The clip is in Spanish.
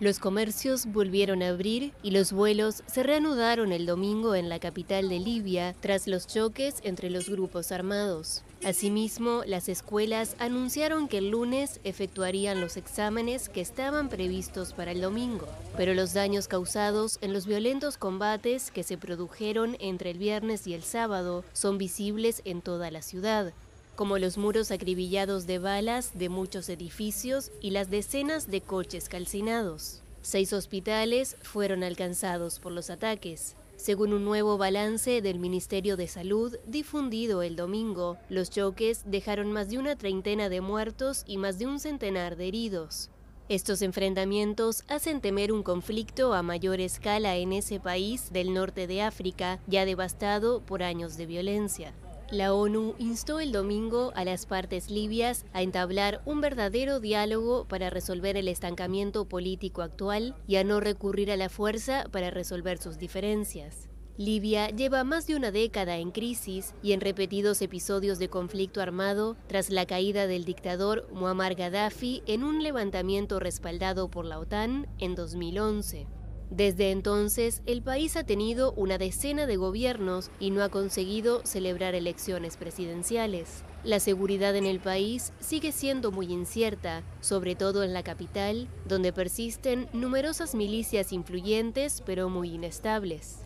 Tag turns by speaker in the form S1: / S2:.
S1: Los comercios volvieron a abrir y los vuelos se reanudaron el domingo en la capital de Libia tras los choques entre los grupos armados. Asimismo, las escuelas anunciaron que el lunes efectuarían los exámenes que estaban previstos para el domingo, pero los daños causados en los violentos combates que se produjeron entre el viernes y el sábado son visibles en toda la ciudad, como los muros acribillados de balas de muchos edificios y las decenas de coches calcinados. Seis hospitales fueron alcanzados por los ataques. Según un nuevo balance del Ministerio de Salud difundido el domingo, los choques dejaron más de una treintena de muertos y más de un centenar de heridos. Estos enfrentamientos hacen temer un conflicto a mayor escala en ese país del norte de África, ya devastado por años de violencia. La ONU instó el domingo a las partes libias a entablar un verdadero diálogo para resolver el estancamiento político actual y a no recurrir a la fuerza para resolver sus diferencias. Libia lleva más de una década en crisis y en repetidos episodios de conflicto armado tras la caída del dictador Muammar Gaddafi en un levantamiento respaldado por la OTAN en 2011. Desde entonces, el país ha tenido una decena de gobiernos y no ha conseguido celebrar elecciones presidenciales. La seguridad en el país sigue siendo muy incierta, sobre todo en la capital, donde persisten numerosas milicias influyentes pero muy inestables.